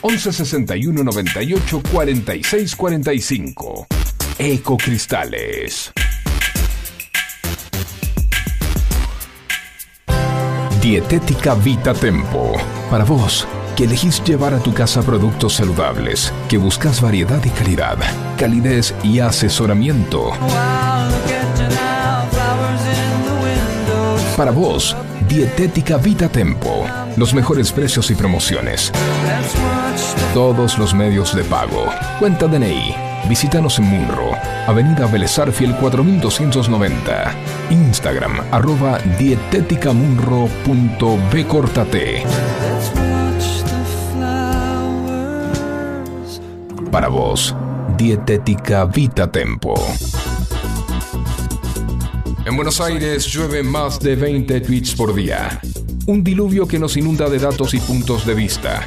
11 61 98 46 45. Ecocristales. Dietética Vita Tempo. Para vos, que elegís llevar a tu casa productos saludables, que buscas variedad y calidad, calidez y asesoramiento. Para vos, Dietética Vita Tempo. Los mejores precios y promociones. Todos los medios de pago. Cuenta DNI. Visítanos en Munro, Avenida Belezar Fiel 4290. Instagram, arroba dieteticamunro.bcortate. Para vos, Dietética Vita Tempo. En Buenos Aires llueve más de 20 tweets por día. Un diluvio que nos inunda de datos y puntos de vista.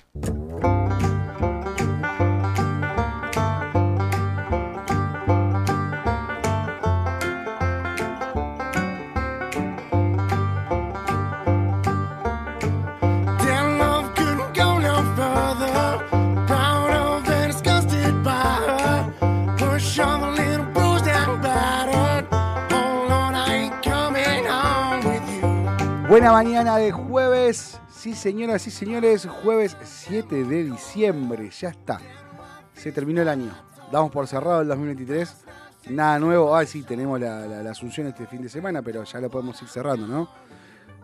Buena mañana de jueves. Sí, señoras y señores, jueves 7 de diciembre. Ya está. Se terminó el año. Damos por cerrado el 2023. Nada nuevo. Ah, sí, tenemos la, la- la asunción este fin de semana, pero ya lo podemos ir cerrando, ¿no?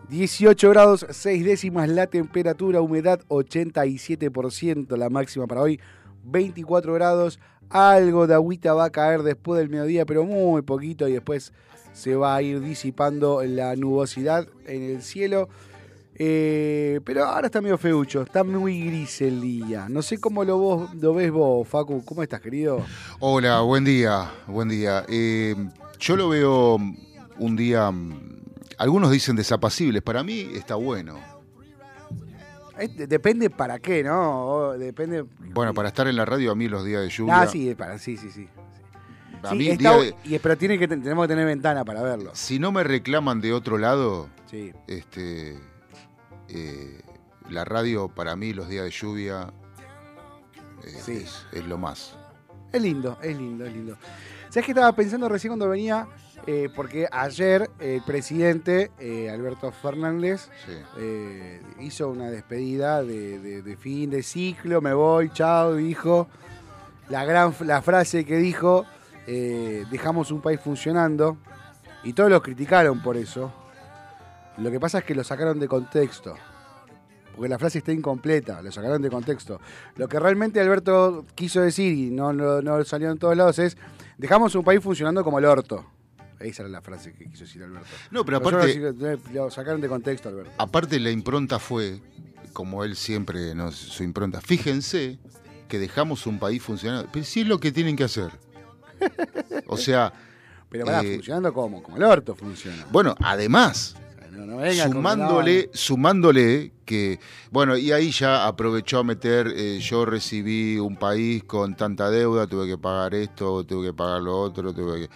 18 grados 6 décimas la temperatura, humedad 87%, la máxima para hoy 24 grados. Algo de agüita va a caer después del mediodía, pero muy poquito y después se va a ir disipando la nubosidad en el cielo. Eh, pero ahora está medio feucho, está muy gris el día. No sé cómo lo, vos, lo ves vos, Facu. ¿Cómo estás, querido? Hola, buen día, buen día. Eh, yo lo veo un día, mm, algunos dicen desapacibles, para mí está bueno. De- depende para qué, ¿no? Depende. Bueno, para estar en la radio a mí los días de lluvia, Ah, sí, para, sí, sí, sí. A Sí, mí está día bu- de- y, pero tiene que, ten- tenemos que tener ventana para verlo. si no me reclaman de otro lado, Sí. este, eh, la radio para mí los días de lluvia eh, Sí. es, es lo más. Es lindo, es lindo, es lindo. ¿Sabes qué estaba pensando recién cuando venía? Eh, porque ayer el presidente Alberto Fernández hizo una despedida de, de- de fin de ciclo, me voy, chao, dijo. La gran la frase que dijo, eh, dejamos un país funcionando, y todos lo criticaron por eso. Lo que pasa es que lo sacaron de contexto. Porque la frase está incompleta, lo sacaron de contexto. Lo que realmente Alberto quiso decir, y no, no, no salió en todos lados, es dejamos un país funcionando como el orto. Esa era la frase que quiso decir Alberto. No, pero aparte, lo, lo sacaron de contexto, Alberto. aparte la impronta fue, como él siempre, ¿no? su impronta, fíjense que dejamos un país funcionando, pero sí es lo que tienen que hacer. O sea, Pero para, Eh, funcionando como, como el orto funciona. bueno, además, no- no sumándole, sumándole que, bueno, y ahí ya aprovechó a meter, eh, yo recibí un país con tanta deuda, tuve que pagar esto, tuve que pagar lo otro, tuve que...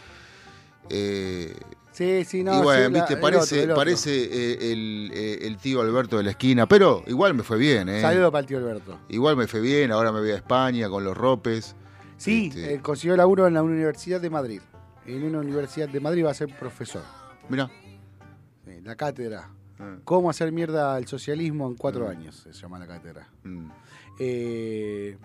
eh, Sí, sí, no. y bueno, sí, la- viste, el parece, otro, el otro. parece eh, el, eh, el tío Alberto de la esquina, pero igual me fue bien, ¿eh? Saludo para el tío Alberto. Igual me fue bien, ahora me voy a España con los ropes. Sí, Este- eh, consiguió laburo en la Universidad de Madrid. En una Universidad de Madrid va a ser profesor. Mira. En la cátedra. Ah, ¿Cómo hacer mierda al socialismo en cuatro Mm. años? Se llama la cátedra. mm. Eh,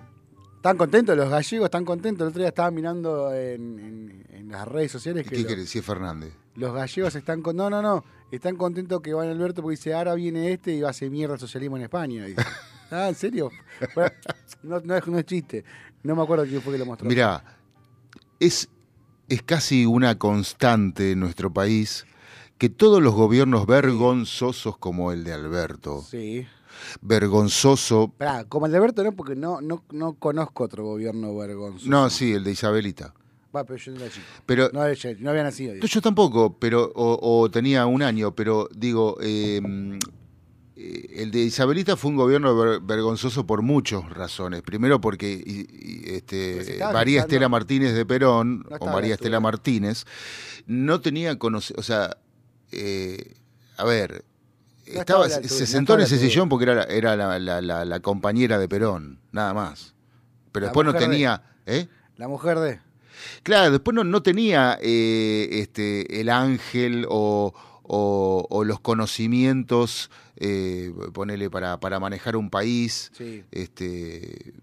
¿Están contentos los gallegos? ¿Están contentos? El otro día estaba mirando en, en- en las redes sociales ¿Y que qué querés decir Fernández? los gallegos están con... No, no, no. Están contentos que van Alberto porque dice, ahora viene este y va a hacer mierda el socialismo en España. ah, ¿en serio? Bueno, no, no es, no es chiste. No me acuerdo quién fue que lo mostró. Mirá, es, es casi una constante en nuestro país que todos los gobiernos vergonzosos como el de Alberto, Sí. vergonzoso, Pará, como el de Alberto no, porque no, no, no conozco otro gobierno vergonzoso. no, sí, el de Isabelita, Va, pero yo no era chico. pero No, había nacido. digo. yo tampoco, pero o, o tenía un año, pero digo, eh, el de Isabelita fue un gobierno ver- vergonzoso por muchas razones. Primero porque y- y, Pues este, estaba María Estela Martínez de Perón, No o María la Estela. Martínez, no tenía conocimiento, o sea, eh, a ver, No estaba, se, altura, se no sentó en ese sillón porque era, la, era la, la- la- la compañera de Perón, nada más. Pero después no de- tenía... ¿eh? La mujer de... Claro, después no, no tenía eh, este, el ángel o, o- o los conocimientos, eh, ponele, para, para manejar un país. Sí. Este,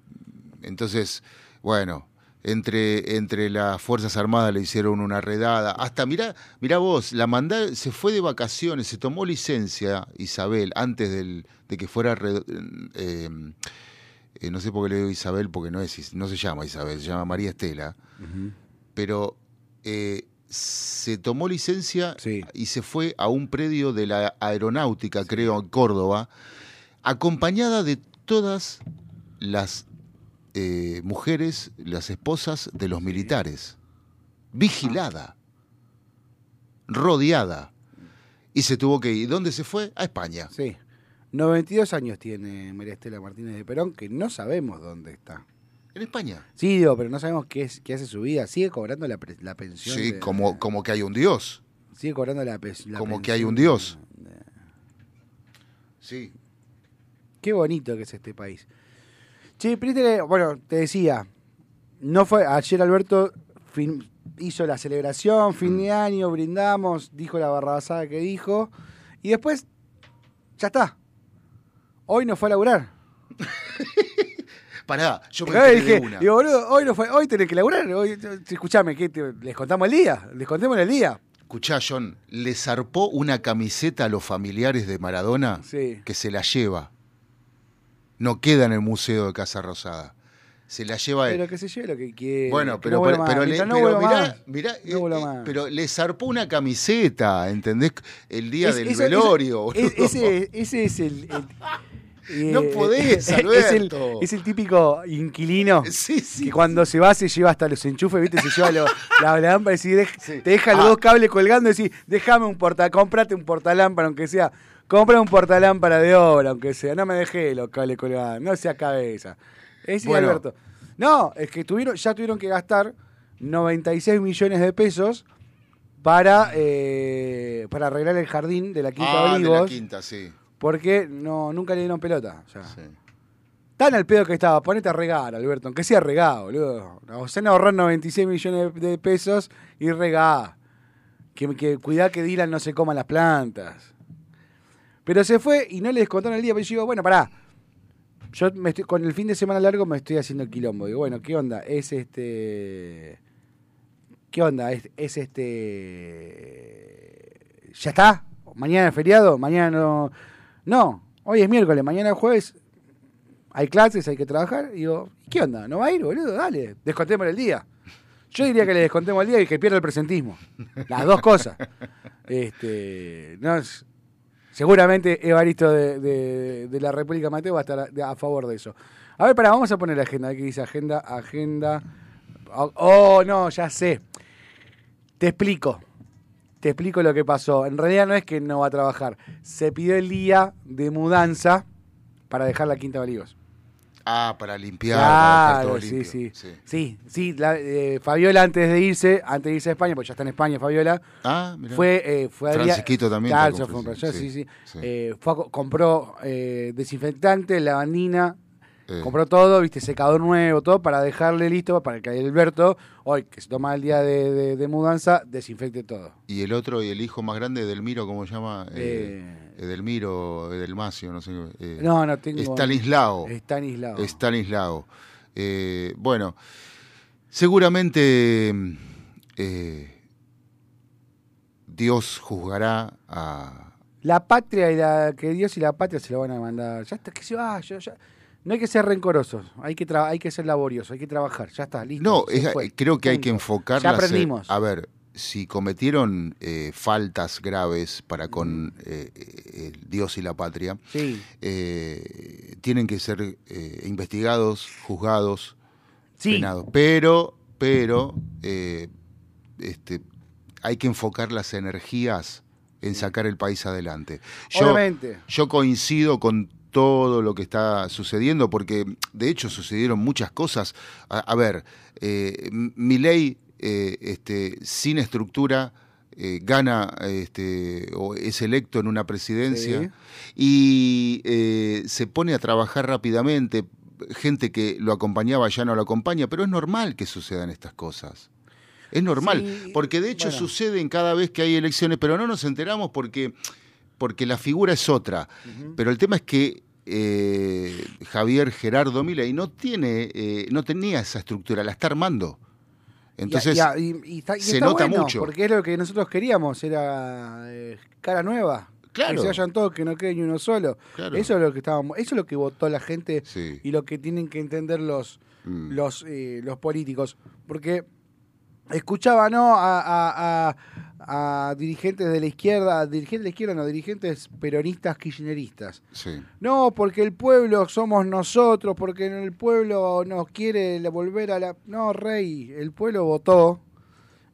entonces, bueno, entre, entre las Fuerzas Armadas le hicieron una redada. Hasta, mirá, mirá vos, la mandá, se fue de vacaciones, se tomó licencia Isabel antes del, de que fuera... re- eh, eh, no sé por qué le digo Isabel, porque no, es, no se llama Isabel, se llama María Estela pero eh, se tomó licencia Sí. y se fue a un predio de la aeronáutica, creo, en Córdoba, acompañada de todas las eh, mujeres, las esposas de los militares, vigilada, rodeada. Y se tuvo que ir. ¿Dónde se fue? A España. Sí. 92 años tiene María Estela Martínez de Perón, que no sabemos dónde está. En España. Sí, digo, pero no sabemos qué, es, qué hace su vida. Sigue cobrando la, pre- la pensión. Sí, de- como, como que hay un Dios. Sigue cobrando la, pe- la Como que pensión hay un Dios. de- Sí. Qué bonito que es este país. Che, viste que, bueno, te decía, no fue, ayer Alberto fin- hizo la celebración, fin Mm. de año, brindamos, dijo la barrabasada que dijo, y después, ya está. Hoy no fue a laburar. Pará, yo me de dije, una. digo, boludo, hoy no fue, hoy tenés que laburar. Hoy, escuchame, ¿qué te- ¿les contamos el día? ¿Les contemos el día? Escuchá, John, le zarpó una camiseta a los familiares de Maradona Sí. que se la lleva. No queda en el Museo de Casa Rosada. Se la lleva él. Pero que se lleve lo que quiera. Bueno, pero, no pero, pero le- no pero mirá, mirá, No eh, eh, pero le zarpó una camiseta, ¿entendés? El día Es- del eso- velorio. eso- boludo. es- ese, ese es el. el- No eh, podés, es el, Alberto. es el típico inquilino Sí, sí. que cuando se va se lleva hasta los enchufes, ¿viste? Se lleva lo- la lámpara y si te deja los Ah. dos cables colgando y decís, déjame un porta, comprate un portalámpara, aunque sea. Compra un portalámpara de obra, aunque sea. No me dejé los cables colgados. No sea cabeza. Es Bueno. Alberto. No, es que tuvieron, ya tuvieron que gastar 96 millones de pesos para, eh, para arreglar el jardín de la Quinta Ah, de Olivos. la quinta, sí. Porque no, nunca le dieron pelota. o sea. sí. Tan al pedo que estaba, ponete a regar, Alberto, aunque sea regado, boludo. O sea, ahorrar 96 millones de pesos y regá. Que, que cuidá que Dylan no se coma las plantas. Pero se fue y no le descontaron el día. Pero yo digo, bueno, pará. Yo me estoy, con el fin de semana largo me estoy haciendo el quilombo. Digo, bueno, ¿qué onda? Es este. ¿Qué onda? Es, es este. ¿Ya está? ¿Mañana es feriado? ¿Mañana no.? No, hoy es miércoles, mañana es jueves. Hay clases, hay que trabajar. Y digo, ¿qué onda? ¿No va a ir, boludo? Dale, descontemos el día. Yo diría que le descontemos el día y que pierda el presentismo. Las dos cosas. Este, no, seguramente Evaristo de, de- de la República Mateo va a estar a, a favor de eso. A ver, pará, vamos a poner la agenda. Aquí dice agenda, agenda. Oh, oh, no, ya sé. Te explico. Te explico lo que pasó. En realidad no es que no va a trabajar. Se pidió el día de mudanza para dejar la Quinta de Olivos. Ah, para limpiar, para todo sí, limpio. sí. Sí. Sí, sí, la- eh, Fabiola antes de irse, antes de irse a España, porque ya está en España Fabiola, Ah, mirá. fue, eh, fue Adrián- Francisquito también fue un sí, sí. sí, sí. Eh, fue a co- compró eh, desinfectante, lavandina, Eh. compró todo, viste, secador nuevo, todo para dejarle listo para que Alberto, hoy que se toma el día de, de- de mudanza, desinfecte todo. Y el otro, y el hijo más grande, Edelmiro, ¿cómo se llama? Eh, Eh, Edelmiro, Edelmacio, no sé. eh, no, no tengo. Estanislao. Estanislao. Estanislao. Eh, bueno, seguramente Dios juzgará a... La patria y la que Dios y la patria se lo van a mandar. Ya está, que se vaya. ya- No hay que ser rencorosos, hay que hay que ser laboriosos, hay que trabajar. Ya está, listo. No, es- creo que hay que enfocar Ya eh, aprendimos. A ver, si cometieron eh, faltas graves para con eh, eh, Dios y la patria, Sí, tienen que ser investigados, juzgados, sí. penados. Pero, pero, este, hay que enfocar las energías en sacar el país adelante. Yo, Obviamente. yo coincido con todo lo que está sucediendo, porque de hecho sucedieron muchas cosas. A, a ver, eh, mi ley este, sin estructura eh, gana este, o es electo en una presidencia Sí. y eh, se pone a trabajar rápidamente. Gente que lo acompañaba ya no lo acompaña, pero es normal que sucedan estas cosas. Es normal, Sí, porque de hecho bueno. suceden cada vez que hay elecciones, pero no nos enteramos porque, porque la figura es otra. Pero el tema es que eh, Javier Gerardo Milei no tiene, eh, no tenía esa estructura, la está armando. Entonces, Y- y- y- y está- y se está nota bueno, mucho. Porque es lo que nosotros queríamos, era eh, cara nueva. Claro. Que se vayan todos, que no quede ni uno solo. Claro. Eso es lo que estábamos, eso es lo que votó la gente Sí. y lo que tienen que entender los, Mm. los, los políticos. Porque escuchaba, ¿no? A, a- a- dirigentes de la izquierda, dirigentes de la izquierda, no, dirigentes peronistas kirchneristas. sí. No, porque el pueblo somos nosotros, porque el pueblo nos quiere volver a la... No, rey, el pueblo votó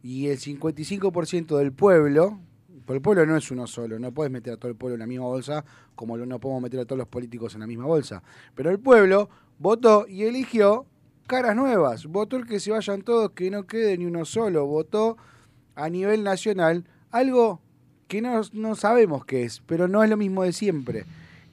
y el 55% del pueblo, porque el pueblo no es uno solo, no puedes meter a todo el pueblo en la misma bolsa como no podemos meter a todos los políticos en la misma bolsa, pero el pueblo votó y eligió caras nuevas, votó el que se vayan todos, que no quede ni uno solo, votó a nivel nacional algo que no, no sabemos qué es, pero no es lo mismo de siempre.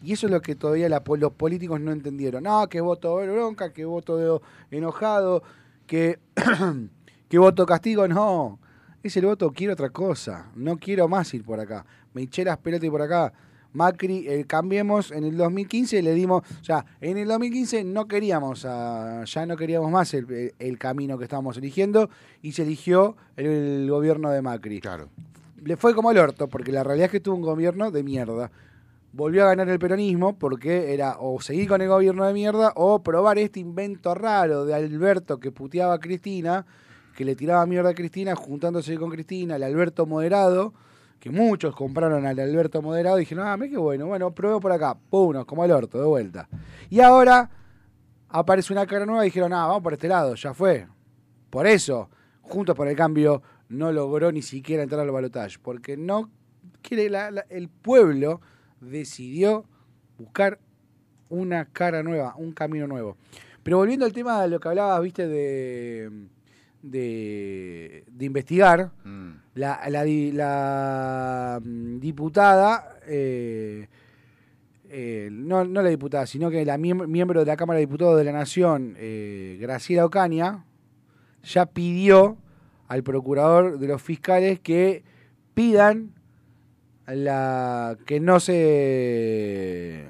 Y eso es lo que todavía la- los políticos no entendieron. No, que voto bronca, que voto de enojado, que, que voto castigo. No, es el voto quiero otra cosa. No quiero más ir por acá. Me eché las pelotas y por acá. Macri, eh, cambiemos, en el 2015 le dimos, o sea, en el 2015 no queríamos, a- ya no queríamos más el camino que estábamos eligiendo y se eligió el, el gobierno de Macri Claro. le fue como el orto, porque la realidad es que tuvo un gobierno de mierda. Volvió a ganar el peronismo porque era o seguir con el gobierno de mierda o probar este invento raro de Alberto que puteaba a Cristina, que le tiraba mierda a Cristina juntándose con Cristina, el Alberto moderado, que muchos compraron al Alberto moderado y dijeron, ah, mira qué bueno, bueno, pruebo por acá, pum, como el orto, de vuelta. Y ahora aparece una cara nueva y dijeron, ah, vamos por este lado, ya fue. Por eso, Juntos por el Cambio no logró ni siquiera entrar al balotaje, porque no quiere la- el pueblo decidió buscar una cara nueva, un camino nuevo. Pero volviendo al tema de lo que hablabas, viste, de, de, de investigar, Mm. la, la la, mm, diputada, eh, eh, no, no la diputada, sino que la miembro, miembro de la Cámara de Diputados de la Nación, eh, Graciela Ocaña, ya pidió al procurador de los fiscales que pidan la que no se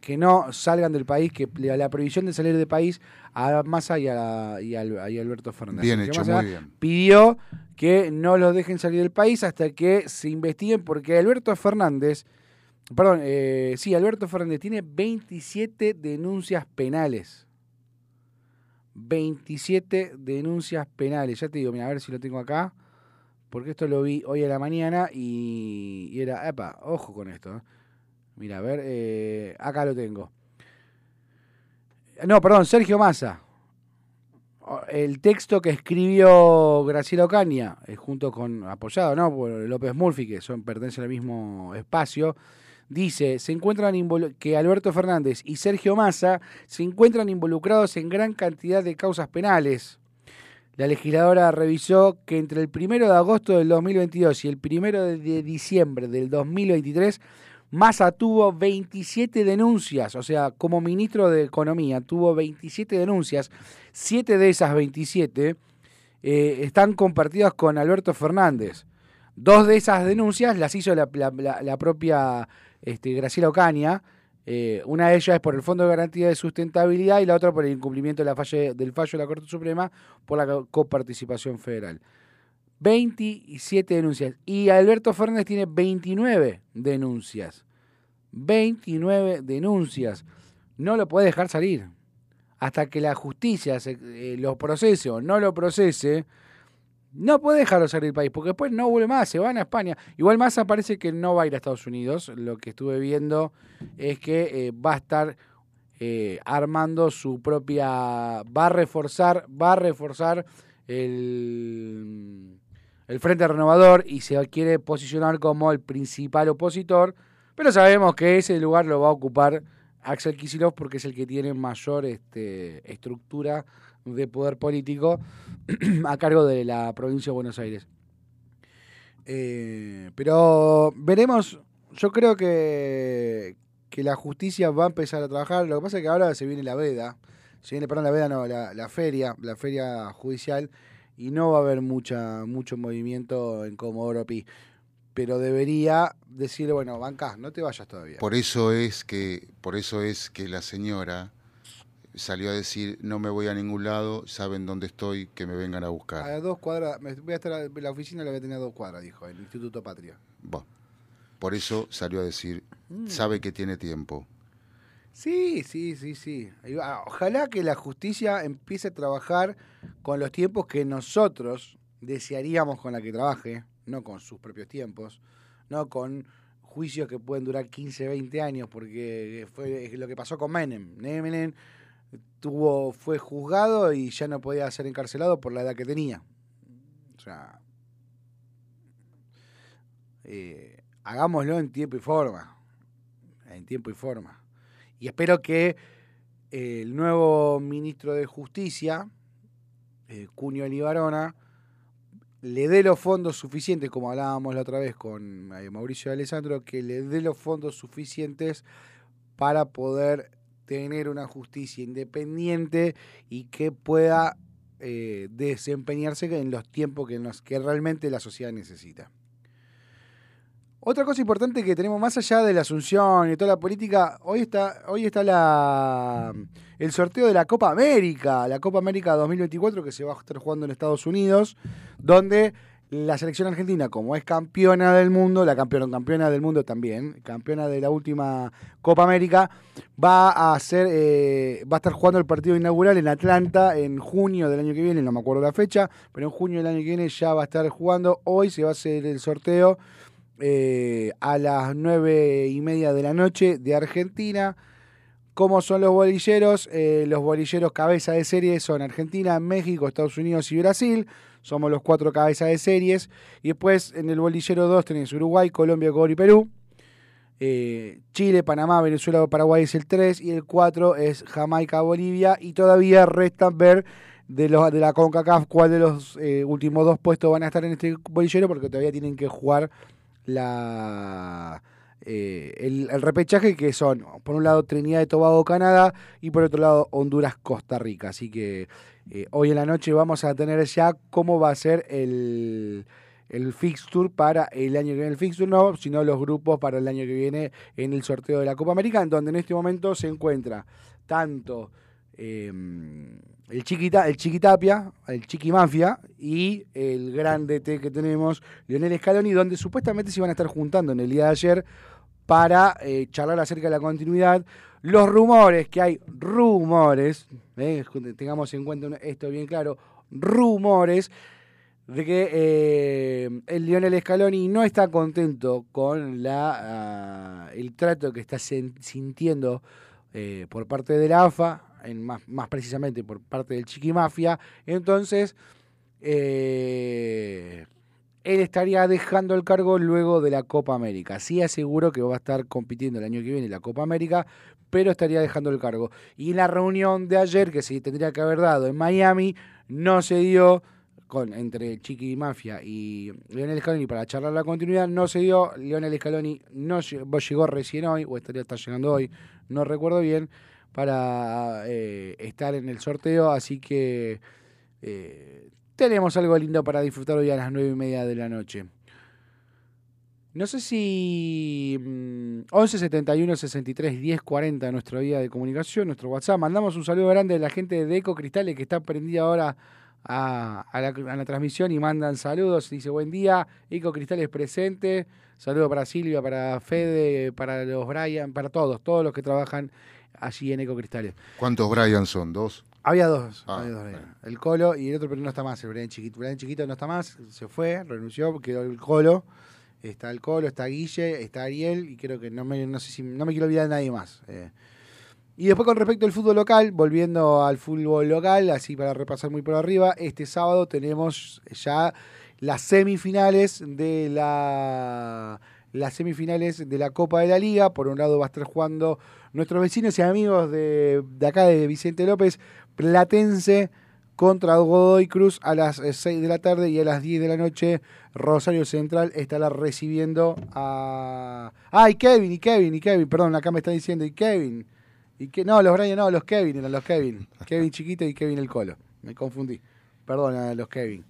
que no salgan del país, que la, la prohibición de salir del país a Massa y a, y a- y a Alberto Fernández. Bien hecho, muy bien. Pidió que no los dejen salir del país hasta que se investiguen, porque Alberto Fernández, perdón, eh, sí, Alberto Fernández tiene 27 denuncias penales. 27 denuncias penales. Ya te digo, mira, a ver si lo tengo acá. Porque esto lo vi hoy a la mañana y, era, epa, ojo con esto. eh. Mira, a ver, eh, acá lo tengo. No, perdón, Sergio Massa. El texto que escribió Graciela Ocaña, eh, junto con, apoyado, ¿no? Por López Murphy, que son, pertenecen al mismo espacio, dice se encuentran que Alberto Fernández y Sergio Massa se encuentran involucrados en gran cantidad de causas penales. La legisladora revisó que entre el 1 de agosto del 2022 y el 1 de diciembre del 2023, Massa tuvo 27 denuncias, o sea, como ministro de Economía tuvo 27 denuncias, siete de esas 27 eh, están compartidas con Alberto Fernández. Dos de esas denuncias las hizo la propia este, Graciela Ocaña. Eh, una de ellas es por el Fondo de Garantía de Sustentabilidad y la otra por el incumplimiento de la del fallo de la Corte Suprema por la co- coparticipación federal. 27 denuncias. Y Alberto Fernández tiene 29 denuncias. 29 denuncias. No lo puede dejar salir. Hasta que la justicia eh, lo procese o no lo procese, no puede dejarlo salir del país, porque después no vuelve más, se van a España. Igual más parece que no va a ir a Estados Unidos. Lo que estuve viendo es que eh, va a estar eh, armando su propia. va a reforzar, va a reforzar el, el Frente Renovador y se quiere posicionar como el principal opositor. Pero sabemos que ese lugar lo va a ocupar Axel Kicillof porque es el que tiene mayor este, estructura de poder político a cargo de la provincia de Buenos Aires. Eh, pero veremos, yo creo que, que la justicia va a empezar a trabajar. Lo que pasa es que ahora se viene la veda, se viene, perdón, la veda no, la, la feria, la feria judicial, y no va a haber mucha, mucho movimiento en Comodoro Pi. Pero debería decirle, bueno, bancá, no te vayas todavía. Por eso es que, por eso es que la señora salió a decir no me voy a ningún lado, saben dónde estoy, que me vengan a buscar. A dos cuadras, voy a estar a- la oficina la voy a tener a dos cuadras, dijo el Instituto Patria. Bueno, por eso salió a decir, Mm. sabe que tiene tiempo. Sí, sí, sí, sí. Ojalá que la justicia empiece a trabajar con los tiempos que nosotros desearíamos con la que trabaje, no con sus propios tiempos, no con juicios que pueden durar 15, 20 años, porque fue lo que pasó con Menem. Menem tuvo, fue juzgado y ya no podía ser encarcelado por la edad que tenía. O sea, eh, hagámoslo en tiempo y forma. En tiempo y forma. Y espero que eh, el nuevo ministro de Justicia, eh, Cunio Libarona, le dé los fondos suficientes, como hablábamos la otra vez con eh, Mauricio Alessandro, que le dé los fondos suficientes para poder tener una justicia independiente y que pueda eh, desempeñarse en los tiempos que, nos, que realmente la sociedad necesita. Otra cosa importante que tenemos más allá de la asunción y toda la política, hoy está, hoy está la, el sorteo de la Copa América, la Copa América 2024 que se va a estar jugando en Estados Unidos, donde la selección argentina, como es campeona del mundo, la campeona, campeona del mundo también, campeona de la última Copa América, va a hacer, eh, va a estar jugando el partido inaugural en Atlanta en junio del año que viene, no me acuerdo la fecha, pero en junio del año que viene ya va a estar jugando. Hoy se va a hacer el sorteo eh, a las nueve y media de la noche de Argentina. ¿Cómo son los bolilleros? Eh, los bolilleros cabeza de serie son Argentina, México, Estados Unidos y Brasil. Somos los cuatro cabezas de series. Y después en el bolillero 2 tenés Uruguay, Colombia, Ecuador y Perú. Eh, Chile, Panamá, Venezuela, Paraguay es el 3 y el 4 es Jamaica, Bolivia. Y todavía restan ver de, los, de la CONCACAF cuál de los eh, últimos dos puestos van a estar en este bolillero porque todavía tienen que jugar la eh, el, el repechaje que son por un lado Trinidad y Tobago Canadá y por otro lado Honduras Costa Rica así que eh, hoy en la noche vamos a tener ya cómo va a ser el el fixture para el año que viene. El fixture no sino los grupos para el año que viene en el sorteo de la Copa América en donde en este momento se encuentra tanto eh, el, Chiquita, el Chiquitapia, el Chiquimafia y el gran DT que tenemos, Lionel Scaloni, donde supuestamente se iban a estar juntando en el día de ayer para eh, charlar acerca de la continuidad. Los rumores, que hay rumores, eh, tengamos en cuenta esto bien claro, rumores de que eh, el Lionel Scaloni no está contento con la, uh, el trato que está sintiendo por parte de la AFA, más, más, precisamente por parte del Chiqui Mafia. Entonces, él estaría dejando el cargo luego de la Copa América. Sí aseguro que va a estar compitiendo el año que viene en la Copa América, pero estaría dejando el cargo. Y la reunión de ayer, que se tendría que haber dado en Miami, no se dio con, entre Chiqui Mafia y Leonel Scaloni para charlar la continuidad, no se dio. Leonel Scaloni no llegó, recién hoy, o estaría estar llegando hoy, no recuerdo bien, para eh, estar en el sorteo, así que eh, tenemos algo lindo para disfrutar hoy a las nueve y media de la noche. No sé si mm, 11 71 63 10 40 nuestra vía de comunicación, nuestro WhatsApp. Mandamos un saludo grande a la gente de Eco Cristales que está prendida ahora a, a la, a la transmisión y mandan saludos. Dice buen día, Eco Cristales presente. Saludo para Silvia, para Fede, para los Brian, para todos, todos los que trabajan allí en Eco Cristales. ¿Cuántos Brian son? ¿Dos? Había dos, Ah, había dos bueno. Brian. el Colo y el otro, pero no está más, el Brian Chiquito. Brian Chiquito no está más, se fue, renunció, quedó el Colo. Está el Colo, está Guille, está Ariel y creo que no me, no sé si, no me quiero olvidar de nadie más. eh. Y después con respecto al fútbol local, volviendo al fútbol local, así para repasar muy por arriba, este sábado tenemos ya las semifinales de la las semifinales de la Copa de la Liga. Por un lado va a estar jugando nuestros vecinos y amigos de, de acá de Vicente López, Platense contra Godoy Cruz a las eh, 6 de la tarde y a las 10 de la noche Rosario Central estará recibiendo a... Ah, y Kevin, y Kevin, y Kevin, perdón, acá me están diciendo, y Kevin. Y que no, los Brian, no, los Kevin, eran los Kevin. Kevin chiquito y Kevin el Colo. Me confundí. Perdón a los Kevin.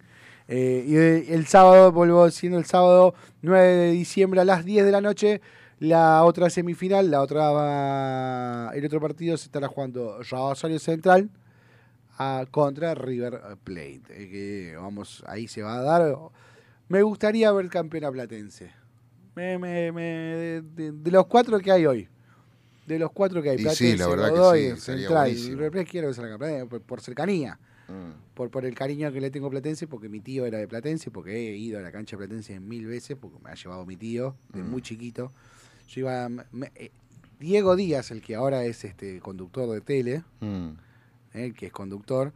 Eh, y el sábado, vuelvo siendo el sábado 9 de diciembre a las 10 de la noche, la otra semifinal, la otra el otro partido se estará jugando Rosario Central a- contra River Plate. Eh, que vamos, ahí se va a dar. Me gustaría ver campeón a Platense. Me, me, me- de, de- de los cuatro que hay hoy. De los cuatro que hay. Y sí, Platense, la verdad que Godoy, sí, sería Central y. River Plate quiero que eh, por, por cercanía Mm. por, por el cariño que le tengo a Platense, porque mi tío era de Platense, porque he ido a la cancha de Platense mil veces, porque me ha llevado mi tío de Mm. muy chiquito. Yo iba. me- eh, Diego Díaz, el que ahora es este conductor de tele, Mm. Eh, que es conductor,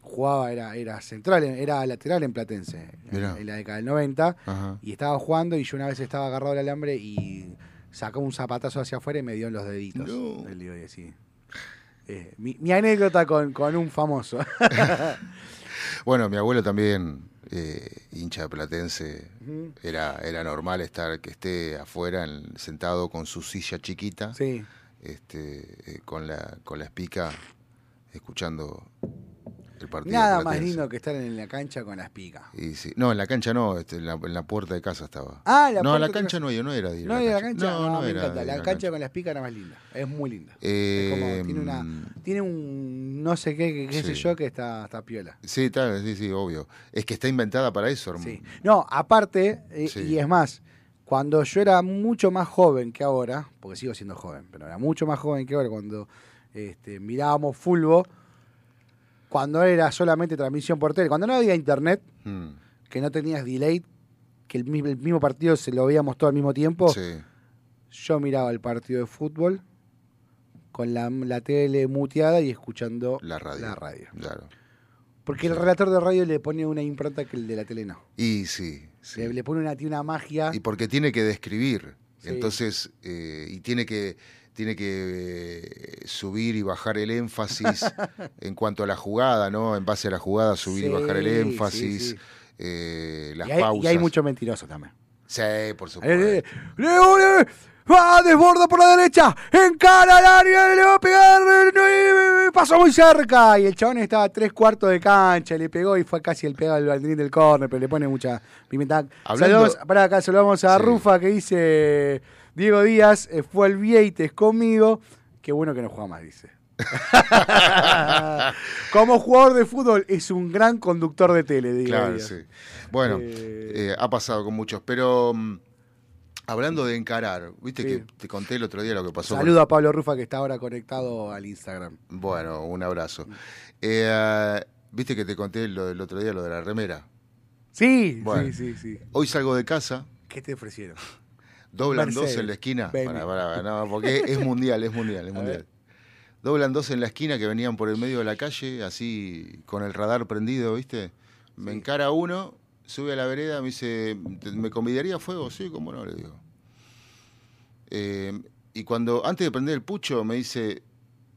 jugaba, era, era central, en- era lateral en Platense, en, Mirá. en la década del 90, Ajá. y estaba jugando y yo una vez estaba agarrado al alambre y sacó un zapatazo hacia afuera y me dio en los deditos. No. Sí. Eh, mi, mi anécdota con, con un famoso. Bueno, mi abuelo también, eh, hincha de Platense, era, era normal estar que esté afuera en- sentado con su silla chiquita, sí. este, eh, con la con la espica, escuchando el partido. Nada más lindo que estar en la cancha con las picas. Y sí. No, en la cancha no, este, en, la, en la puerta de casa estaba. Ah, la no, puerta la cancha no, yo no era de No, y la cancha, No, no, no me era encanta. La cancha con las picas era más linda. Es muy linda. Eh, Es como, tiene una, tiene un no sé qué, qué, qué sé Sí. yo, que está, está piola. Sí, está, sí, sí, obvio. Es que está inventada para eso, hermano. Sí. No, aparte, eh, Sí. y es más, cuando yo era mucho más joven que ahora, porque sigo siendo joven, pero era mucho más joven que ahora, cuando este, mirábamos fútbol, cuando era solamente transmisión por tele, cuando no había internet, Mm, que no tenías delay, que el mismo, el mismo partido se lo veíamos todo al mismo tiempo, sí. yo miraba el partido de fútbol con la, la tele muteada y escuchando La radio. la radio. Claro. Porque el relator de radio le pone una impronta que el de la tele no. Y sí, sí. Le, le pone una, una magia. Y porque tiene que describir. Sí. Entonces, eh, y tiene que, tiene que eh, subir y bajar el énfasis en cuanto a la jugada, ¿no? En base a la jugada, subir y bajar el énfasis, sí. eh, las y, hay, pausas. y hay mucho mentiroso también. Sí, por Eh, supuesto. Va, desborda por la derecha, encara al área, le va a pegar, pasó muy cerca. Y el chabón estaba a tres cuartos de cancha, le pegó y fue casi el pegado al banderín del córner, pero le pone mucha pimenta. Hablando- Saludamos, pará, acá saludamos a Sí. Rufa que dice Diego Díaz, eh, fue el Vieites conmigo. Qué bueno que no juega más, dice. Como jugador de fútbol es un gran conductor de tele, Diego Claro, sí. Bueno, Eh, eh, ha pasado con muchos, pero mm, hablando de encarar, viste Sí. que te conté el otro día lo que pasó. con- Saludo a Pablo Rufa que está ahora conectado al Instagram. Bueno, un abrazo. Eh, viste que te conté lo del otro día, lo de la remera. Sí, Bueno. sí, sí, sí. Hoy salgo de casa, ¿Qué te ofrecieron? doblan Mercedes, dos en la esquina. Pará, pará, no, porque es mundial, es mundial, es mundial. Doblan dos en la esquina que venían por el medio de la calle, así con el radar prendido, ¿viste? Me Sí. encara uno, sube a la vereda, me dice, "¿Te- ¿me convidaría a fuego? Sí, cómo no, le digo. Eh, y cuando, antes de prender el pucho, me dice,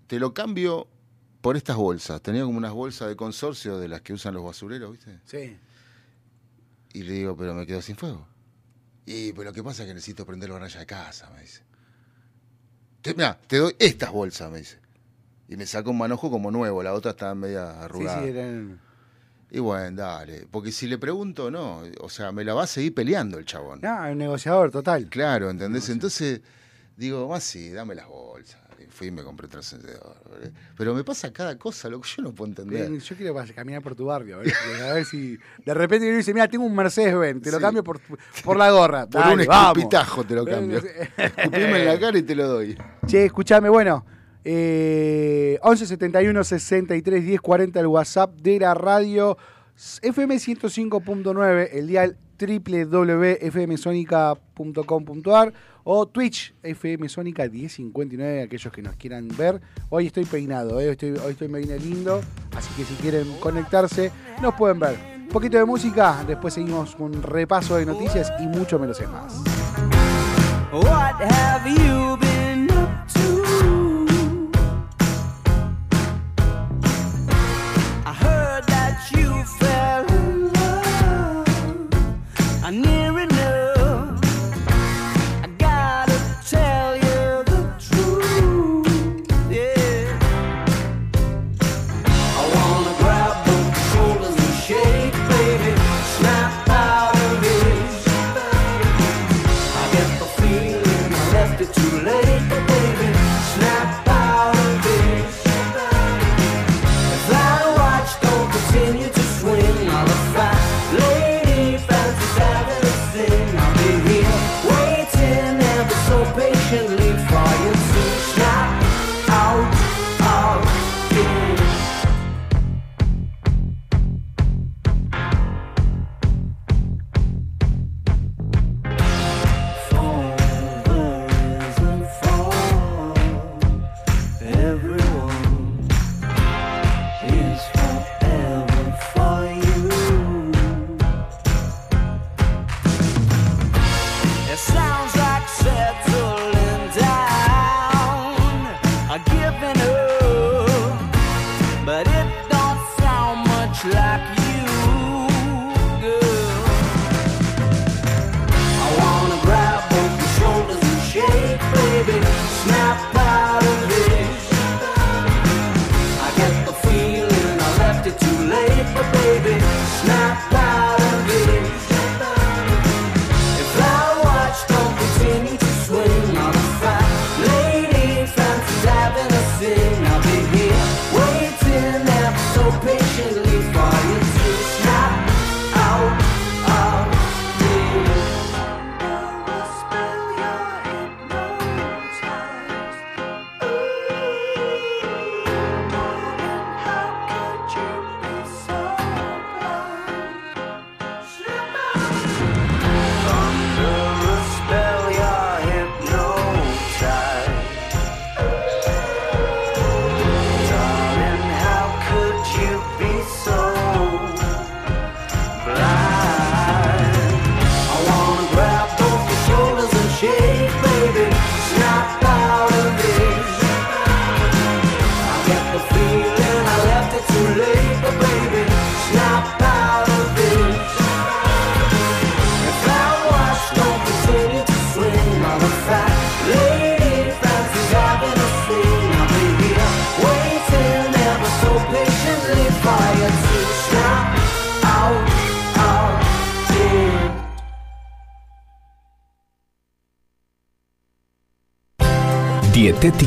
te lo cambio por estas bolsas. Tenía como unas bolsas de consorcio de las que usan los basureros, ¿viste? Sí. Y le digo, pero me quedo sin fuego. Y pero lo que pasa es que necesito prender la hornalla de casa, me dice. Te, mirá, te doy estas bolsas, me dice. Y me saca un manojo como nuevo, la otra estaba media Sí, arrugada. sí, eran- Y bueno, dale. Porque si le pregunto, no. O sea, me la va a seguir peleando el chabón. No, un negociador total. Claro, ¿entendés? Entonces, digo, más sí, dame las bolsas. Y fui y me compré otro encendedor. ¿verdad? Pero me pasa cada cosa, lo que yo no puedo entender. Ven, Yo quiero caminar por tu barrio, a ver, a ver si de repente viene y dice, mira, tengo un Mercedes Benz, te lo Sí. cambio por, por la gorra. Por Dale, un vamos. escupitajo te lo cambio. Escupime en la cara y te lo doy. Che, escuchame, bueno, eh, 11 71 63 10 40 el WhatsApp de la radio FM 105.9, el dial www.fmsonica.com.ar o Twitch FM Sónica 1059, aquellos que nos quieran ver. Hoy estoy peinado, eh, estoy, hoy estoy me vine lindo, así que si quieren conectarse, nos pueden ver. Un poquito de música, después seguimos un repaso de noticias y mucho menos es más. What have you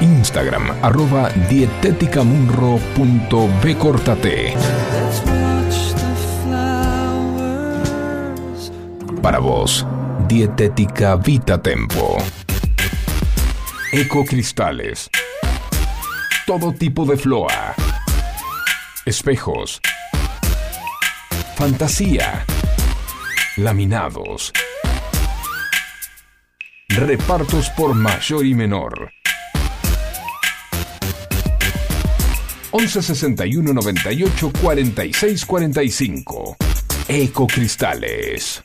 Instagram, arroba dietéticamunro.bcortate. Para vos, Dietética Vita Tempo. Ecocristales. Todo tipo de floa. Espejos. Fantasía. Laminados. Repartos por mayor y menor. 11 61 98 46 45. Ecocristales.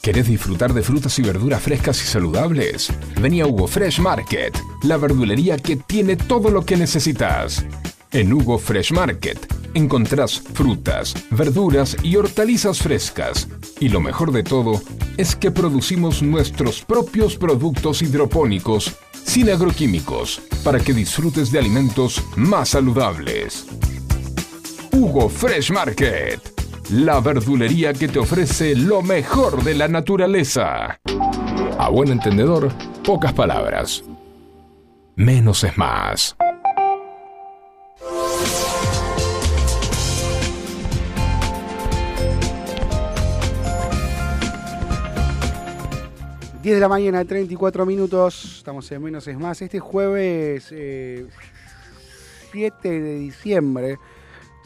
¿Querés disfrutar de frutas y verduras frescas y saludables? Vení a Hugo Fresh Market, la verdulería que tiene todo lo que necesitas. En Hugo Fresh Market encontrás frutas, verduras y hortalizas frescas. Y lo mejor de todo es que producimos nuestros propios productos hidropónicos sin agroquímicos para que disfrutes de alimentos más saludables. Hugo Fresh Market, la verdulería que te ofrece lo mejor de la naturaleza. A buen entendedor, pocas palabras. Menos es más. ...10 de la mañana, 34 minutos. Estamos en Menos es Más. Este jueves eh, 7 de diciembre.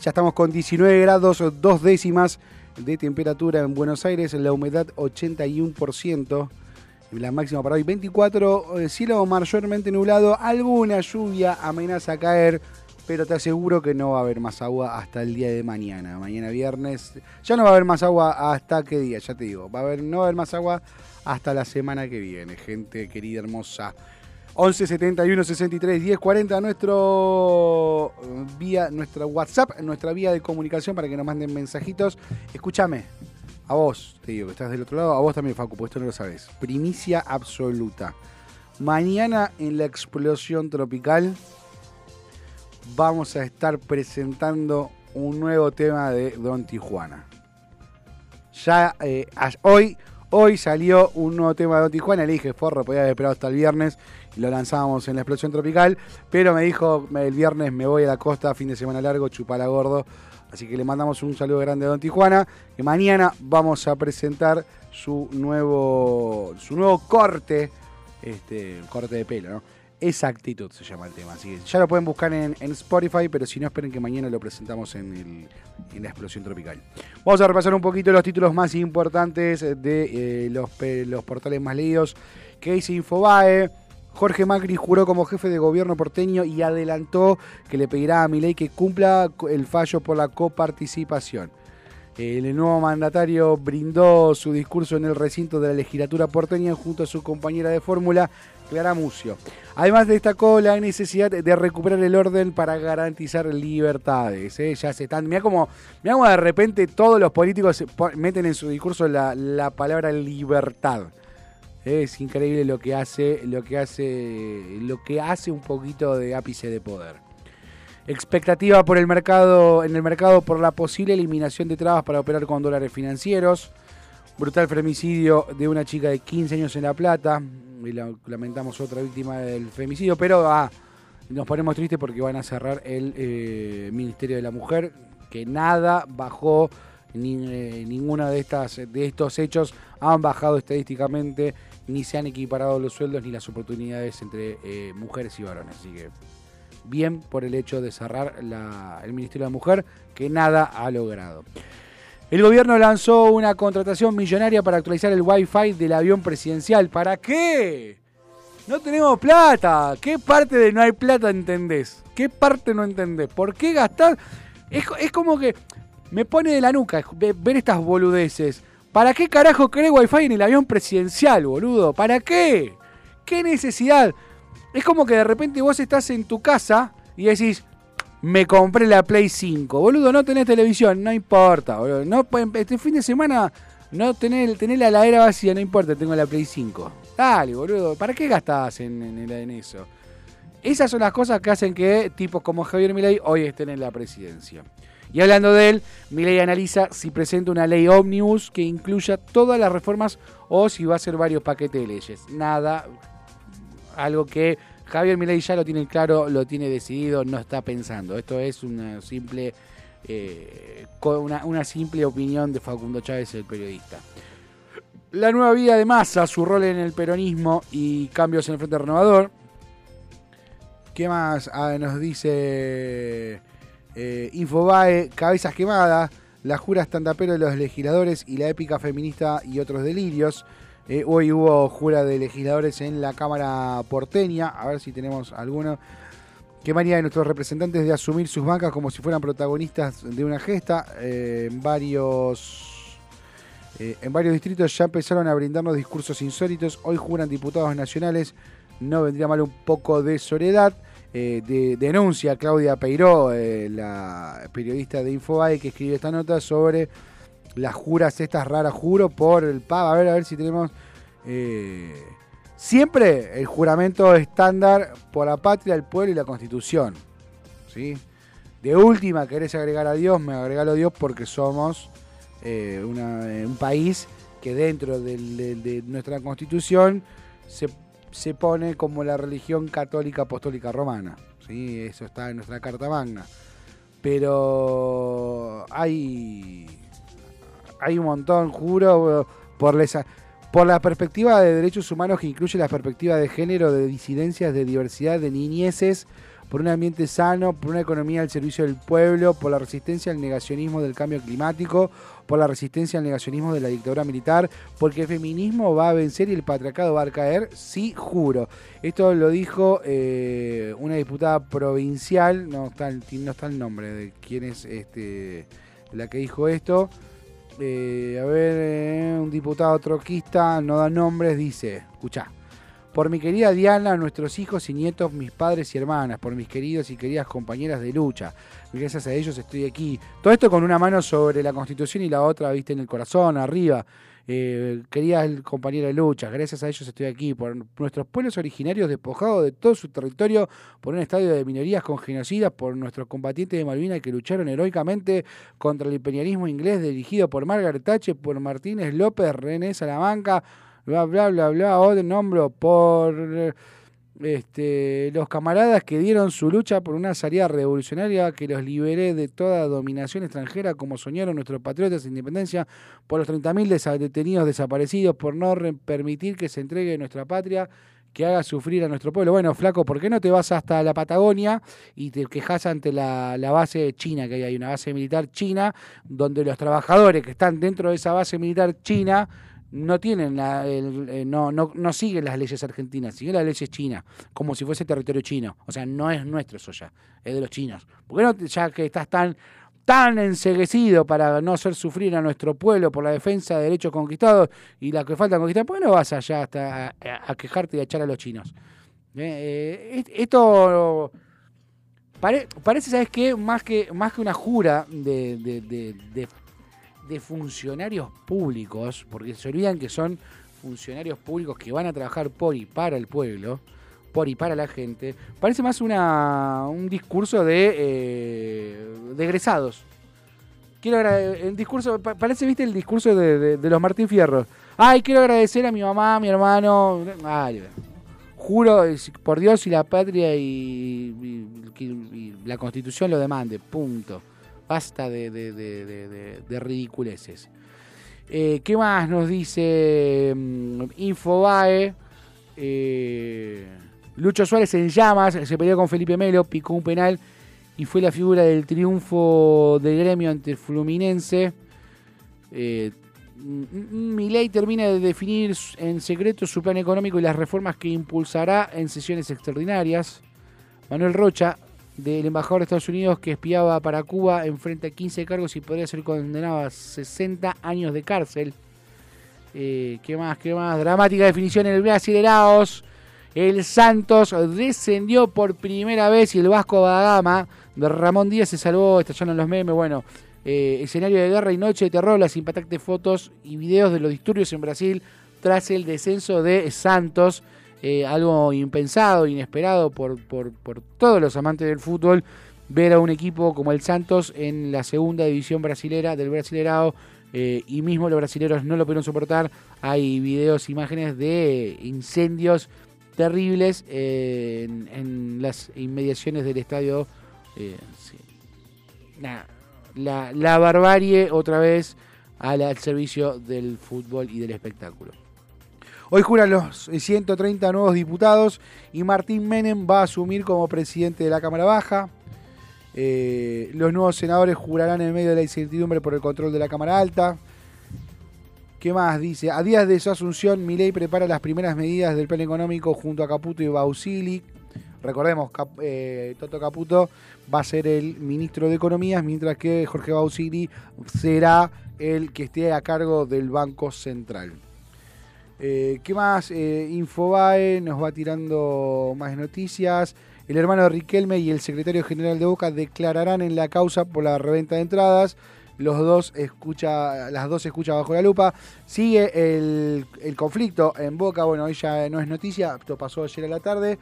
Ya estamos con 19 grados, dos décimas de temperatura en Buenos Aires. La humedad 81%. La máxima para hoy 24. eh, cielo mayormente nublado. Alguna lluvia amenaza a caer. Pero te aseguro que no va a haber más agua hasta el día de mañana. Mañana viernes. Ya no va a haber más agua hasta qué día, ya te digo. Va a haber, no va a haber más agua hasta la semana que viene, gente querida, hermosa. 11 71 63 10 40 nuestro eh, vía nuestra WhatsApp, nuestra vía de comunicación para que nos manden mensajitos. Escúchame. A vos, te digo que estás del otro lado, a vos también Facu, pues esto no lo sabes. Primicia absoluta. Mañana en la explosión tropical vamos a estar presentando un nuevo tema de Don Tijuana. Ya eh, hoy, hoy salió un nuevo tema de Don Tijuana. Le dije, forro, podía haber esperado hasta el viernes y lo lanzábamos en la explosión tropical. Pero me dijo, el viernes me voy a la costa, fin de semana largo, chupala gordo. Así que le mandamos un saludo grande a Don Tijuana. Que mañana vamos a presentar su nuevo, su nuevo corte, este, corte de pelo, ¿no? Esa actitud se llama el tema. Así que ya lo pueden buscar en, en Spotify, pero si no, esperen que mañana lo presentamos en, en la explosión tropical. Vamos a repasar un poquito los títulos más importantes de eh, los, los portales más leídos dice Infobae. Jorge Macri juró como jefe de gobierno porteño y adelantó que le pedirá a Milei que cumpla el fallo por la coparticipación. El nuevo mandatario brindó su discurso en el recinto de la legislatura porteña junto a su compañera de fórmula, Clara Mucio. Además destacó la necesidad de recuperar el orden para garantizar libertades. ¿eh? Ya se están. Mira cómo, mirá de repente todos los políticos meten en su discurso la, la palabra libertad. ¿eh? Es increíble lo que hace, lo que hace, lo que hace un poquito de ápice de poder. Expectativa por el mercado, en el mercado por la posible eliminación de trabas para operar con dólares financieros. Brutal femicidio de una chica de 15 años en La Plata. Y la- lamentamos otra víctima del femicidio, pero ah, nos ponemos tristes porque van a cerrar el eh, Ministerio de la Mujer, que nada bajó, ni, eh, ninguna de, estas, de estos hechos han bajado estadísticamente, ni se han equiparado los sueldos ni las oportunidades entre eh, mujeres y varones. Así que bien por el hecho de cerrar la- el Ministerio de la Mujer, que nada ha logrado. El gobierno lanzó una contratación millonaria para actualizar el Wi-Fi del avión presidencial. ¿Para qué? No tenemos plata. ¿Qué parte de no hay plata entendés? ¿Qué parte no entendés? ¿Por qué gastar? Es, es como que me pone de la nuca ve- ver estas boludeces. ¿Para qué carajo querés Wi-Fi en el avión presidencial, boludo? ¿Para qué? ¿Qué necesidad? Es como que de repente vos estás en tu casa y decís, me compré la Play 5. Boludo, no tenés televisión, no importa, boludo. No, pueden- este fin de semana no tenés, tenés la heladera vacía, no importa, tengo la Play 5. Dale, boludo, ¿para qué gastás en eso? Esas son las cosas que hacen que tipos como Javier Milei hoy estén en la presidencia. Y hablando de él, Milei analiza si presenta una ley ómnibus que incluya todas las reformas o si va a ser varios paquetes de leyes. Nada, algo que Javier Milei ya lo tiene claro, lo tiene decidido, no está pensando. Esto es una simple eh, una simple opinión de Facundo Chávez, el periodista. La nueva vida de Massa, su rol en el peronismo y cambios en el Frente Renovador. ¿Qué más Ah, nos dice eh, Infobae? Cabezas quemadas, la jura estandapero de los legisladores y la épica feminista y otros delirios. Eh, hoy hubo jura de legisladores en la Cámara porteña. A ver si tenemos alguno. Qué manía de nuestros representantes de asumir sus bancas como si fueran protagonistas de una gesta. Eh, en varios. eh, en varios distritos ya empezaron a brindarnos discursos insólitos. Hoy juran diputados nacionales. No vendría mal un poco de soledad. De- denuncia Claudia Peiró, la periodista de Infobae, que escribe esta nota sobre las juras estas raras, juro por el PAB. A ver, a ver si tenemos. eh, siempre el juramento estándar por la patria, el pueblo y la constitución. ¿sí? De última, querés agregar a Dios, me agregalo a Dios porque somos eh, eh, un país que dentro del- de nuestra constitución se, se pone como la religión católica apostólica romana. ¿sí? Eso está en nuestra Carta Magna. Pero hay hay un montón, juro, por, lesa- por la perspectiva de derechos humanos que incluye la perspectiva de género, de disidencias, de diversidad, de niñeces, por un ambiente sano, por una economía al servicio del pueblo, por la resistencia al negacionismo del cambio climático, por la resistencia al negacionismo de la dictadura militar, porque el feminismo va a vencer y el patriarcado va a caer, sí, juro. Esto lo dijo eh, una diputada provincial, no está, no está el nombre de quién es este, la que dijo esto. Eh, a ver, eh, un diputado troquista, no da nombres, dice, escuchá. Por mi querida Diana, nuestros hijos y nietos, mis padres y hermanas, por mis queridos y queridas compañeras de lucha. Gracias a ellos estoy aquí. Todo esto con una mano sobre la Constitución y la otra, viste, en el corazón, arriba. Eh, queridas compañeras de lucha, gracias a ellos estoy aquí. Por nuestros pueblos originarios despojados de todo su territorio, por un estadio de minorías con genocidas, por nuestros combatientes de Malvinas que lucharon heroicamente contra el imperialismo inglés dirigido por Margaret Thatcher, por Martínez López, René Salamanca, bla, bla, bla, bla, otro nombro, por este, los camaradas que dieron su lucha por una salida revolucionaria que los liberé de toda dominación extranjera, como soñaron nuestros patriotas de independencia, por los 30.000 desa- detenidos desaparecidos, por no permitir que se entregue nuestra patria que haga sufrir a nuestro pueblo. Bueno, flaco, ¿por qué no te vas hasta la Patagonia y te quejas ante la, la base china, que hay, hay una base militar china, donde los trabajadores que están dentro de esa base militar china no tienen la, eh, no, no, no siguen las leyes argentinas, siguen las leyes chinas, como si fuese territorio chino. O sea, no es nuestro eso ya, es de los chinos. ¿Por qué no, ya que estás tan, tan enseguecido para no hacer sufrir a nuestro pueblo por la defensa de derechos conquistados y la que falta conquistar, ¿por qué no vas allá hasta a, quejarte y a echar a los chinos? Eh, eh, est- esto pare- parece, ¿sabes qué? Más que, más que una jura de- de funcionarios públicos, porque se olvidan que son funcionarios públicos que van a trabajar por y para el pueblo, por y para la gente, parece más una, un discurso de, eh, egresados. Quiero el discurso, pa- parece, viste, el discurso de, de- los Martín Fierro. Ay, quiero agradecer a mi mamá, a mi hermano. Ay, juro eh, por Dios y la patria y- y la constitución lo demande. Punto. Basta de, de, ridiculeces. Eh, ¿Qué más nos dice mm, Infobae? Eh, Lucho Suárez en llamas, se peleó con Felipe Melo, picó un penal y fue la figura del triunfo del gremio ante el Fluminense. Eh, Milei termina de definir en secreto su plan económico y las reformas que impulsará en sesiones extraordinarias. Manuel Rocha, del embajador de Estados Unidos que espiaba para Cuba, enfrenta 15 cargos y podría ser condenado a 60 años de cárcel. Eh, ¿Qué más? ¿Qué más? Dramática definición en el Brasileiraos. El Santos descendió por primera vez y el Vasco da Gama de Ramón Díaz se salvó, estallaron los memes. Bueno, eh, escenario de guerra y noche de terror, las impactantes fotos y videos de los disturbios en Brasil tras el descenso de Santos. Eh, algo impensado, inesperado por, por, todos los amantes del fútbol. Ver a un equipo como el Santos en la segunda división brasilera del Brasilerao eh, y mismo los brasileros no lo pudieron soportar. Hay videos, imágenes de incendios terribles eh, en, las inmediaciones del estadio. la, la barbarie otra vez al servicio del fútbol y del espectáculo. Hoy juran los 130 nuevos diputados y Martín Menem va a asumir como presidente de la Cámara Baja. Eh, los nuevos senadores jurarán en medio de la incertidumbre por el control de la Cámara Alta. ¿Qué más? Dice, a días de su asunción, Milei prepara las primeras medidas del plan económico junto a Caputo y Bausili. Recordemos, eh, Toto Caputo va a ser el ministro de Economías, mientras que Jorge Bausili será el que esté a cargo del Banco Central. Eh, ¿Qué más? Eh, Infobae nos va tirando más noticias. El hermano de Riquelme y el secretario general de Boca declararán en la causa por la reventa de entradas. Los dos escucha, las dos escucha bajo la lupa. Sigue el, conflicto en Boca. Bueno, hoy ya no es noticia. Esto pasó ayer a la tarde.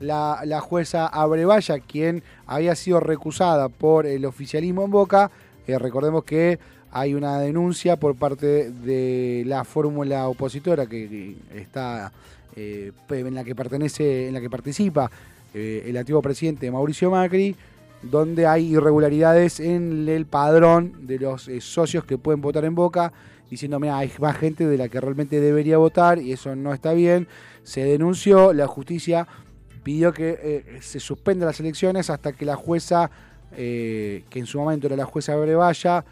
La, la jueza Abrevaya, quien había sido recusada por el oficialismo en Boca. eh, recordemos que hay una denuncia por parte de la fórmula opositora que, está eh, en la que pertenece, en la que participa eh, el antiguo presidente Mauricio Macri, donde hay irregularidades en el padrón de los eh, socios que pueden votar en Boca, diciendo, mira, hay más gente de la que realmente debería votar y eso no está bien. Se denunció, la justicia pidió que se suspendan las elecciones hasta que la jueza, que en su momento era la jueza Brevalla,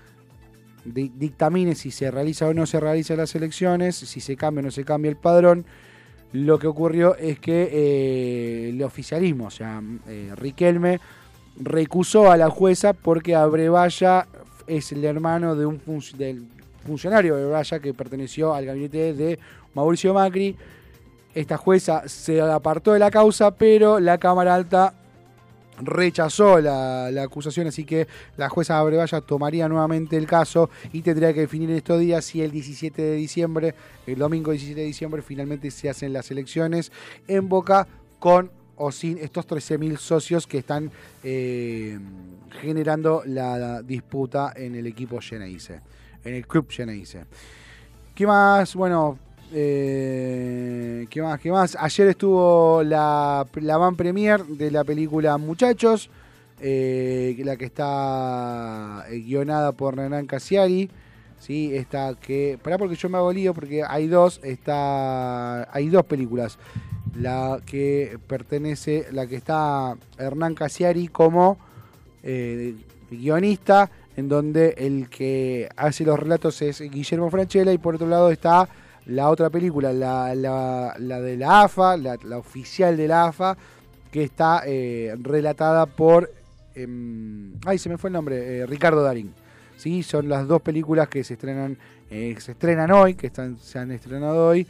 dictamine si se realiza o no se realizan las elecciones, si se cambia o no se cambia el padrón. Lo que ocurrió es que eh, el oficialismo, o sea, eh, Riquelme, recusó a la jueza porque Abrevaya es el hermano de un func- del funcionario Abrevaya que perteneció al gabinete de Mauricio Macri. Esta jueza se apartó de la causa, pero la Cámara Alta rechazó la, la acusación, así que la jueza Abrevaya tomaría nuevamente el caso y tendría que definir en estos días si el 17 de diciembre, el domingo 17 de diciembre, finalmente se hacen las elecciones en Boca con o sin estos 13.000 socios que están eh, generando la, disputa en el equipo Geneise, en el club Geneise. ¿Qué más? Bueno, eh, ¿qué más? ¿Qué más? Ayer estuvo la, la van premier de la película Muchachos, eh, la que está eh, guionada por Renan Casiari. ¿sí? Esta que. Pará porque yo me hago lío porque hay dos. Está, hay dos películas. La que pertenece, la que está Hernán Casiari como guionista, en donde el que hace los relatos es Guillermo Franchella, y por otro lado está la otra película, la, la- la de la AFA, la, oficial de la AFA, que está eh, relatada por. em, ay, se me fue el nombre, eh, Ricardo Darín. Sí, son las dos películas que se estrenan, eh, se estrenan hoy, que están, se han estrenado hoy,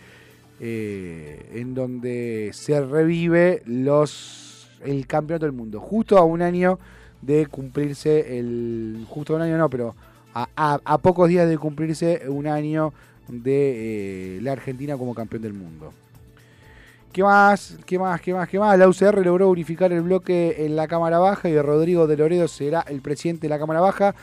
eh, en donde se revive los el campeonato del mundo. Justo a un año de cumplirse el. Justo a un año no, pero a- a pocos días de cumplirse un año de eh, la Argentina como campeón del mundo. ¿Qué más? ¿Qué más? ¿Qué más? ¿Qué más? La UCR logró unificar el bloque en la Cámara Baja y Rodrigo de Loredo será el presidente de la Cámara Baja.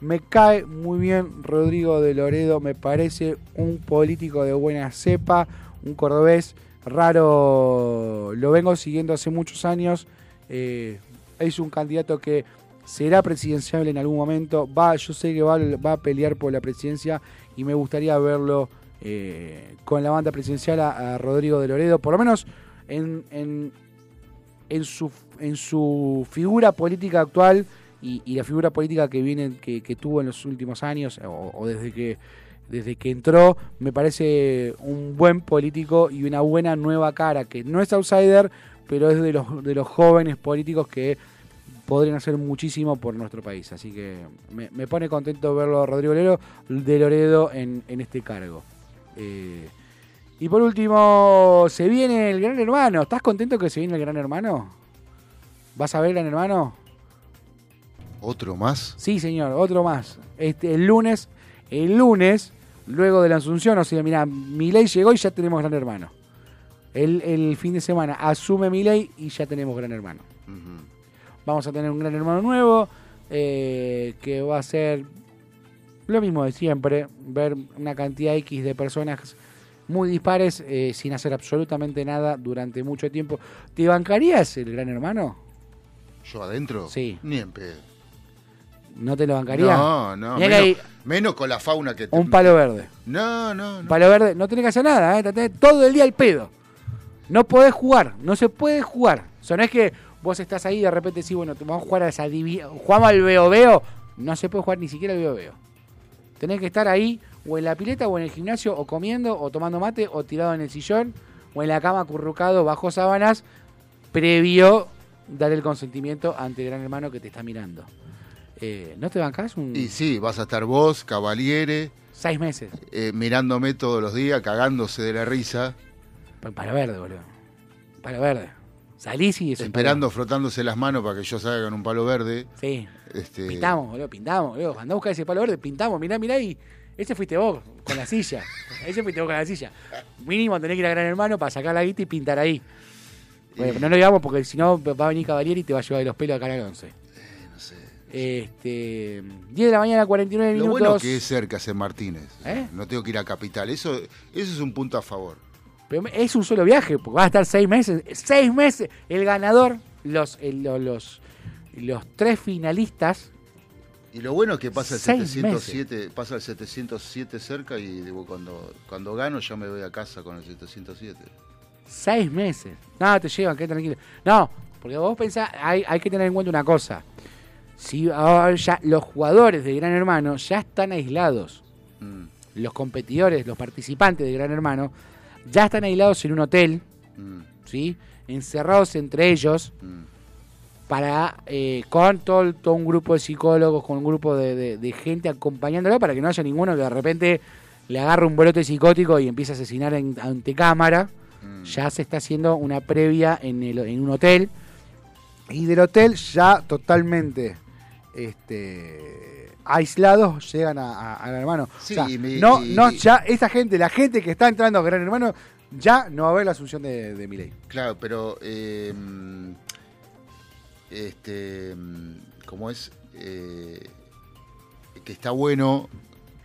Me cae muy bien Rodrigo de Loredo, me parece un político de buena cepa, un cordobés raro, lo vengo siguiendo hace muchos años. eh, es un candidato que será presidencial en algún momento. Va, yo sé que va, a pelear por la presidencia y me gustaría verlo eh, con la banda presidencial a, Rodrigo de Loredo, por lo menos en, en, en su, en su figura política actual y, y la figura política que viene que, que tuvo en los últimos años o, o desde que desde que entró me parece un buen político y una buena nueva cara que no es outsider pero es de los de los jóvenes políticos que podrían hacer muchísimo por nuestro país así que me, me pone contento verlo a Rodrigo Loredo, de Loredo en, en este cargo Eh, y por último se viene el Gran Hermano ¿estás contento que se viene el Gran Hermano? ¿vas a ver Gran Hermano? ¿Otro más? Sí, señor, otro más. Este, el lunes, el lunes, luego de la Asunción, o sea, mira, ley llegó y ya tenemos Gran Hermano. El, el fin de semana asume ley y ya tenemos Gran Hermano. Ujú. Vamos a tener un Gran Hermano nuevo, eh, que va a ser lo mismo de siempre, ver una cantidad X de personas muy dispares eh, sin hacer absolutamente nada durante mucho tiempo. ¿Te bancarías el Gran Hermano? ¿Yo adentro? Sí. Ni en pedo. ¿No te lo bancaría? No, no. Menos, hay menos con la fauna que te- un palo verde. No, no, Un no. palo verde, no tenés que hacer nada, ¿eh? Tenés todo el día al pedo. No podés jugar, no se puede jugar. O sea, no es que vos estás ahí y de repente decís, bueno, te vamos a jugar a esa jugamos al veo veo. No se puede jugar ni siquiera al veo veo. Tenés que estar ahí, o en la pileta, o en el gimnasio, o comiendo, o tomando mate, o tirado en el sillón, o en la cama acurrucado bajo sábanas, previo dar el consentimiento ante el gran hermano que te está mirando. Eh, ¿No te bancás un Y sí, vas a estar vos, Cavaliere, seis meses? eh, mirándome todos los días, cagándose de la risa, Pa- Palo verde, boludo. Palo verde. Salís y es un esperando, frotándose las manos para que yo salga con un palo verde. Sí. Este, Pintamos, boludo, pintamos, boludo. Andá a buscar ese palo verde, pintamos, mirá, mirá y. Ese fuiste vos, con la silla. Ese fuiste vos con la silla. Mínimo tenés que ir a Gran Hermano para sacar la guita y pintar ahí. Bueno, no lo digamos porque si no va a venir Cavalieri y te va a llevar de los pelos a Canal 11. no sé. Este. 10 de la mañana, 49 Lo minutos. bueno que es cerca San Martínez. ¿Eh? No tengo que ir a Capital. Eso, eso es un punto a favor. Pero es un solo viaje, porque va a estar seis meses. Seis meses. El ganador, los, los, los tres finalistas. Y lo bueno es que pasa el Seis 707, pasa el 707 cerca y digo, cuando, cuando gano ya me voy a casa con el 707. Seis meses. No, te llevan, quédate tranquilo. No, porque vos pensás, hay, hay que tener en cuenta una cosa. Si ahora ya los jugadores de Gran Hermano ya están aislados, Mm, los competidores, los participantes de Gran Hermano, ya están aislados en un hotel, mm, ¿sí? Encerrados entre ellos, mm. para eh, con todo, todo un grupo de psicólogos, con un grupo de, de- de gente acompañándolo para que no haya ninguno que de repente le agarre un brote psicótico y empiece a asesinar en- ante cámara. Mm. Ya se está haciendo una previa en, el- en un hotel. Y del hotel ya totalmente este, aislados llegan a, a- a Gran Hermano. Sí, O sea, no, no, ya esa gente, la gente que está entrando a Gran Hermano, ya no va a ver la asunción de, de Milei. Claro, pero eh, este como es eh, que está bueno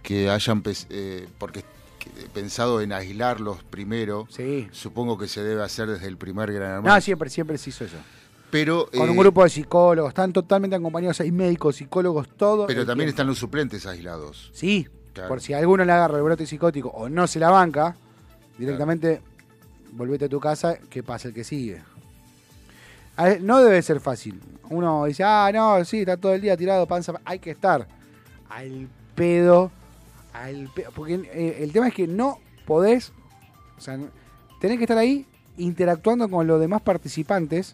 que hayan eh, porque que- pensado en aislarlos primero. Sí. Supongo que se debe hacer desde el primer gran hermano. No, siempre, siempre se hizo eso. Pero Con eh, un grupo de psicólogos, están totalmente acompañados, hay médicos, psicólogos, todo. pero también tiempo. están los suplentes aislados. Sí, Claro. por si a alguno le agarra el brote psicótico o no se la banca, directamente volvete a tu casa, que pasa el que sigue. Ver, no debe ser fácil. Uno dice, ah, no, sí, está todo el día tirado, panza. Hay que estar al pedo, al pedo. Porque eh, el tema es que no podés, o sea, tenés que estar ahí interactuando con los demás participantes,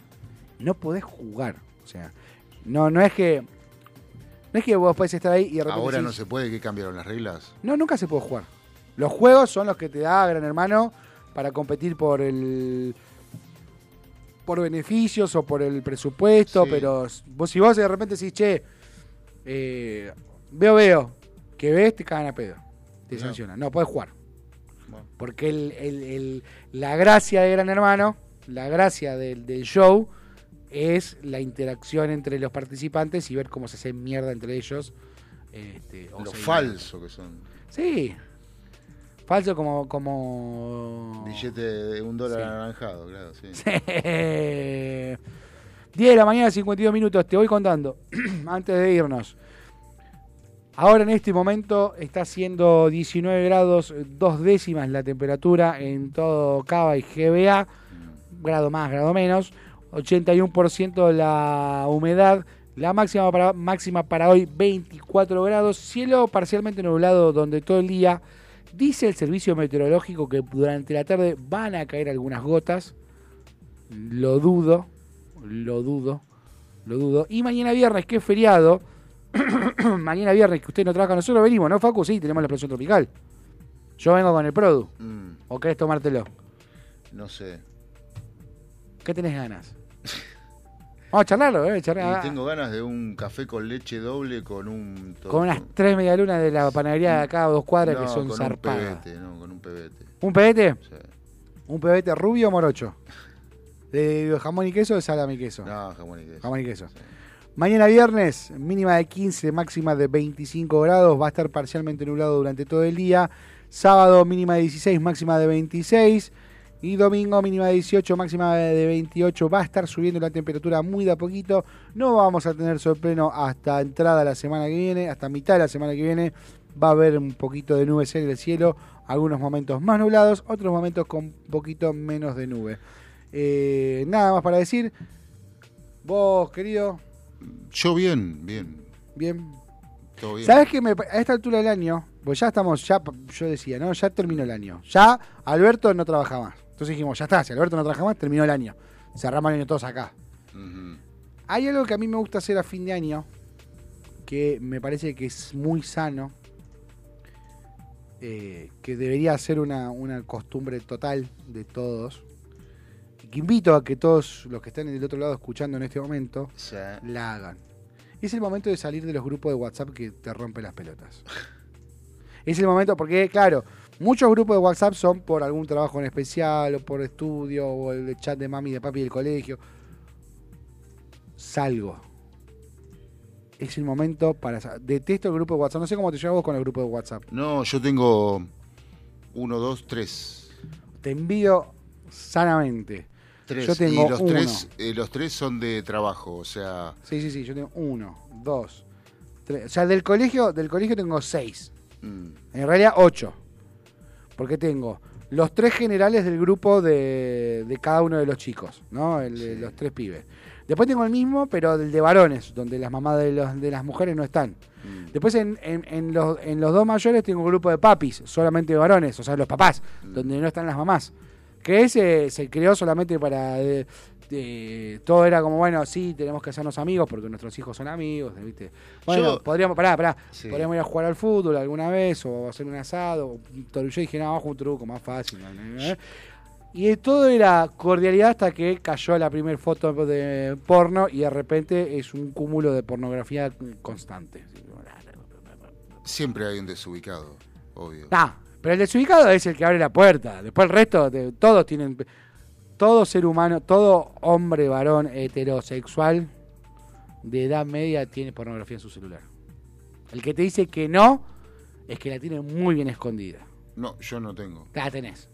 no podés jugar. O sea, no, no es que. No es que vos podés estar ahí y de repente. Ahora no se puede, que cambiaron las reglas. no, nunca se puede jugar. Los juegos son los que te da Gran Hermano para competir por el por beneficios o por el presupuesto, Sí. pero vos si vos de repente decís, che, eh, veo, veo, que ves, te cagan a pedo. Te No. sancionan. No, podés jugar. Bueno. Porque el, el- el- la gracia de Gran Hermano, la gracia del, del show, es la interacción entre los participantes y ver cómo se hacen mierda entre ellos. este, o Lo falso que son. Sí. Falso como. como... Billete de un dólar Sí. anaranjado, claro, sí. 10 de la mañana, 52 minutos. Te voy contando. Antes de irnos. Ahora en este momento está haciendo 19 grados, dos décimas la temperatura en todo Cava y GBA. Grado más, grado menos. 81% la humedad. La máxima para, máxima para hoy 24 grados. Cielo parcialmente nublado donde todo el día. Dice el servicio meteorológico que durante la tarde van a caer algunas gotas. Lo dudo, lo dudo, lo dudo. Y mañana viernes, que es feriado. mañana viernes, que usted no trabaja, nosotros venimos, ¿no, Facu? Sí, tenemos la explosión tropical. Yo vengo con el Produ. Mm, ¿O querés tomártelo? no sé. ¿Qué tenés ganas? Vamos a charlarlo, ¿eh? Charlar- Y tengo ganas de un café con leche doble con un... Con unas tres medialunas de la panadería de acá a dos cuadras que son con zarpadas. un pebete, no, con un pebete. ¿Un pebete? Sí. ¿Un pebete rubio o morocho? ¿De jamón y queso o de salami y queso? No, jamón y queso. Jamón y queso. Sí. Mañana viernes, mínima de 15, máxima de 25 grados. Va a estar parcialmente nublado durante todo el día. Sábado, mínima de 16, máxima de 26. Y domingo mínima de 18, máxima de 28. Va a estar subiendo la temperatura muy de a poquito. No vamos a tener sol pleno hasta entrada la semana que viene, hasta mitad de la semana que viene. Va a haber un poquito de nubes en el cielo, algunos momentos más nublados, otros momentos con un poquito menos de nube. Eh, nada más para decir. Vos, querido, Yo bien, bien, bien. todo bien. ¿Sabes que a esta altura del año, pues ya estamos, ya yo decía, ¿no? Ya terminó el año. Ya Alberto no trabaja más. Entonces dijimos, ya está, si Alberto no trabaja más, terminó el año. Cerramos el año todos acá. Hay algo que a mí me gusta hacer a fin de año, que me parece que es muy sano, eh, que debería ser una, una costumbre total de todos, y que invito a que todos los que están del otro lado escuchando en este momento, Sí. la hagan. Es el momento de salir de los grupos de WhatsApp que te rompen las pelotas. Es el momento, porque claro, muchos grupos de WhatsApp son por algún trabajo en especial, o por estudio, o el chat de mami y de papi del colegio. Salgo. Es el momento para... Detesto el grupo de WhatsApp. No sé cómo te llevas vos con el grupo de WhatsApp. No, yo tengo uno, dos, tres. Te envío sanamente. Tres. Yo tengo y los uno. tres, eh, los tres son de trabajo, o sea, Sí, sí, sí. Yo tengo uno, dos, tres. O sea, del colegio, del colegio tengo seis. mm, En realidad, ocho. Porque tengo los tres generales del grupo de, de cada uno de los chicos, ¿no? El Sí. los tres pibes. Después tengo el mismo, pero del de varones, donde las mamás de, los, de las mujeres no están. mm, Después en, en- en los, en los dos mayores tengo un grupo de papis, solamente de varones, o sea, los papás, Mm. donde no están las mamás. Que ese se creó solamente para... de- todo era como, bueno, sí, tenemos que hacernos amigos porque nuestros hijos son amigos, ¿viste? Bueno, Yo- podríamos, pará, pará, Sí. podríamos ir a jugar al fútbol alguna vez o hacer un asado. Yo dije, no, a un truco más fácil. Y todo era cordialidad hasta que cayó la primera foto de porno y de repente es un cúmulo de pornografía constante. siempre hay un desubicado, obvio. Ah, pero el desubicado es el que abre la puerta. Después el resto, de, todos tienen. Todo ser humano, todo hombre, varón, heterosexual de edad media tiene pornografía en su celular. El que te dice que no es que la tiene muy bien escondida. No, yo no tengo. La tenés.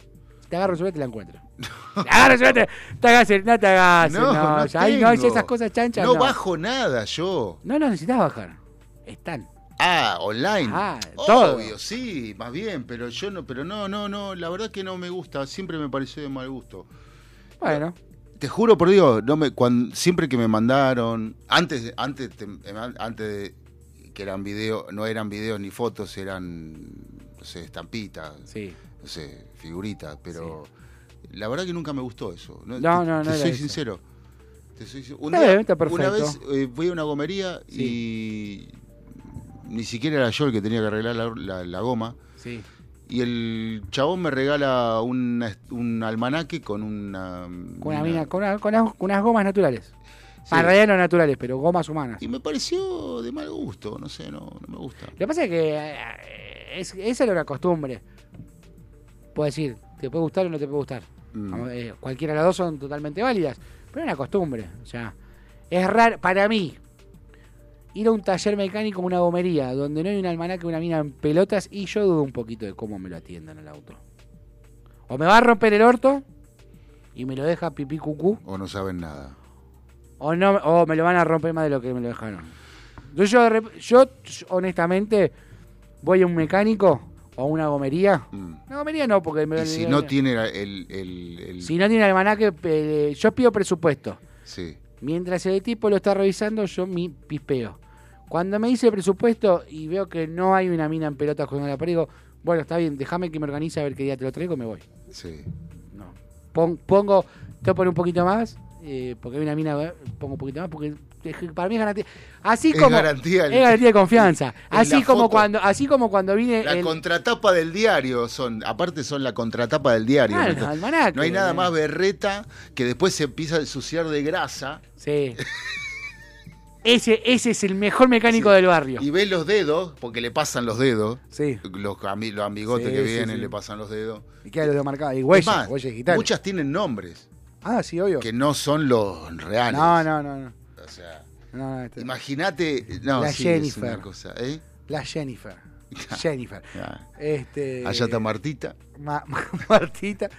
Te agarro el celular y te la encuentro. Te agarro el celular, te, hagas el- no te hagas No, no, no ya ahí no es esas cosas chanchas. No, No, bajo nada yo. No, no necesitas bajar. Están. Ah, online. Ah, todo. Obvio, sí, más bien, pero yo no, pero no, no, no, la verdad que no me gusta, siempre me pareció de mal gusto. Bueno, Te juro por Dios, no me, cuan- siempre que me mandaron, antes, antes, te- antes de que eran videos, no eran videos ni fotos, eran, no sé, estampitas, sí. no sé, figuritas, pero la verdad que nunca me gustó eso. No, No, te, no, no te era soy eso. sincero. Te soy sin- un Está día- bien, está una vez eh, fui a una gomería y ni siquiera era yo el que tenía que arreglar la, la- la goma. Sí. Y el chabón me regala una- un almanaque con una. Con, una mina, con, una- con unas- con unas gomas naturales. Sí. En realidad no naturales, pero gomas humanas. Y me pareció de mal gusto, no sé, no, no me gusta. Lo que pasa es que eh, es, esa era una costumbre. Puedo decir, te puede gustar o no te puede gustar. Mm. Eh, cualquiera de las dos son totalmente válidas. Pero es una costumbre. O sea, es raro para mí ir a un taller mecánico, una gomería, donde no hay un almanaque, una mina en pelotas, y yo dudo un poquito de cómo me lo atiendan el auto. O me va a romper el orto y me lo deja pipí cucú. O no saben nada. O no, o me lo van a romper más de lo que me lo dejaron. Entonces yo, rep- yo honestamente voy a un mecánico o a una gomería. Mm. Una gomería no, porque me Y si no tiene el. el, el- si no tiene almanaque, eh, yo pido presupuesto. Sí. Mientras el tipo lo está revisando, yo mi pispeo. Cuando me dice el presupuesto y veo que no hay una mina en pelotas con la pared, digo, bueno, está bien, déjame que me organice a ver qué día te lo traigo y me voy. Sí. No. Pon- pongo, te poner un poquito más, eh, porque hay una mina, eh, pongo un poquito más, porque es que para mí es garantía. Así Es como. garantía el- es garantía de confianza. Así como, foto. cuando, así como cuando vine. La el- contratapa del diario son, aparte son la contratapa del diario. Ah, ¿no? almanaque, no hay nada más berreta que después se empieza a ensuciar de grasa Sí. ese, ese es el mejor mecánico del barrio. y ves los dedos, porque le pasan los dedos, Sí. los, ami- los amigotes Sí, que vienen sí. le pasan los dedos. Y queda los de marcado. Y huellas, más, huellas digitales. muchas tienen nombres Ah, sí, obvio. que no son los reales. No, no, no. no. O sea, no este- imagínate, no, La Jennifer. es una cosa, ¿eh? La Jennifer. Jennifer. Ah, Este, Allá está Martita. Ma- Ma- Martita.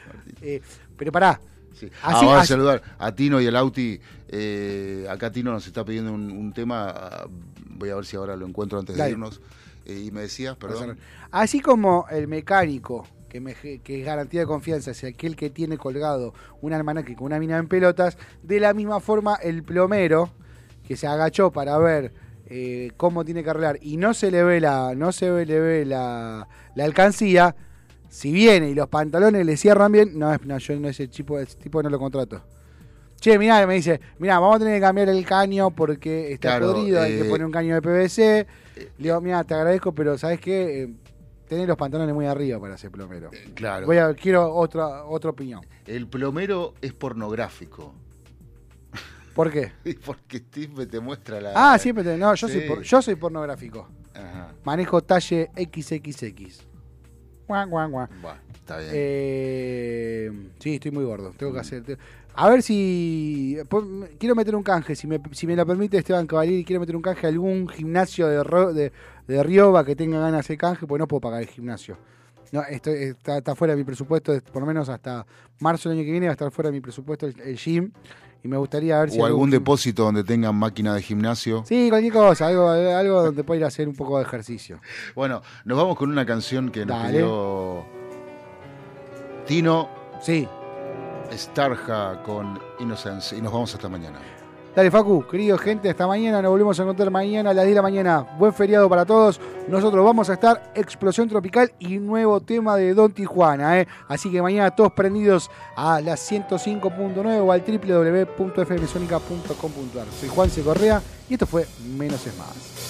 Eh, Pero pará. Así- Ah, vamos a saludar a Tino y al Auti. Eh, acá Tino nos está pidiendo un, un tema. ah, Voy a ver si ahora lo encuentro antes Dale. de irnos. Eh, y me decías, perdón. Así como el mecánico, que, me- que es garantía de confianza, es aquel que tiene colgado un almanaque con una mina en pelotas, de la misma forma el plomero, que se agachó para ver eh, cómo tiene que arreglar y no se le ve la, no se le ve la, la alcancía, si viene y los pantalones le cierran bien, no, es- no yo no ese tipo, ese tipo no lo contrato. Che, mirá, me dice, mirá, vamos a tener que cambiar el caño porque está Claro, podrido, hay eh, que poner un caño de PVC. Le digo, mira, te agradezco, pero ¿sabes qué? Eh, tenés los pantalones muy arriba para ser plomero. Claro. Voy a, quiero otra, otra opinión. El plomero es pornográfico. ¿Por qué? Porque Steve te muestra la. Ah, siempre te, no, yo, soy por- yo soy pornográfico. Ajá. Manejo talle XXX. Guau, guau, guau. Está bien. Eh, sí, estoy muy gordo. Tengo que hacer. te- A ver si. pon- Quiero meter un canje. Si me, si me lo permite Esteban Cavalieri, quiero meter un canje a algún gimnasio de, Ro- de, de Rioba que tenga ganas de hacer canje, porque no puedo pagar el gimnasio. No, esto está, está fuera de mi presupuesto, es- por lo menos hasta marzo del año que viene va a estar fuera de mi presupuesto el, el gym. Y me gustaría ver si. o algún depósito donde tengan máquina de gimnasio. Sí, cualquier cosa, algo, algo donde pueda ir a hacer un poco de ejercicio. Bueno, nos vamos con una canción que nos Dale. pidió Tino Sí. Starja con Innocence. Y nos vamos hasta mañana. Dale, Facu, querido gente, hasta mañana. Nos volvemos a encontrar mañana a las 10 de la mañana. Buen feriado para todos. Nosotros vamos a estar Explosión Tropical y nuevo tema de Don Tijuana. ¿eh? Así que mañana todos prendidos a las 105.9 o al www.fmsonica.com.ar. Soy Juan C. Correa y esto fue Menos es Más.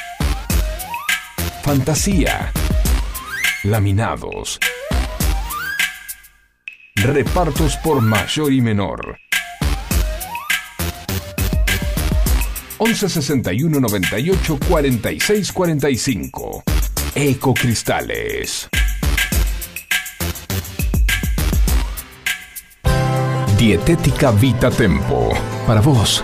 Fantasía. Laminados. Repartos por mayor y menor. 11 61 98 46 45. Ecocristales. Dietética Vita Tempo. Para vos,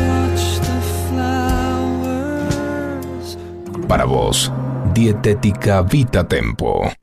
Para vos, Dietética Vita Tempo.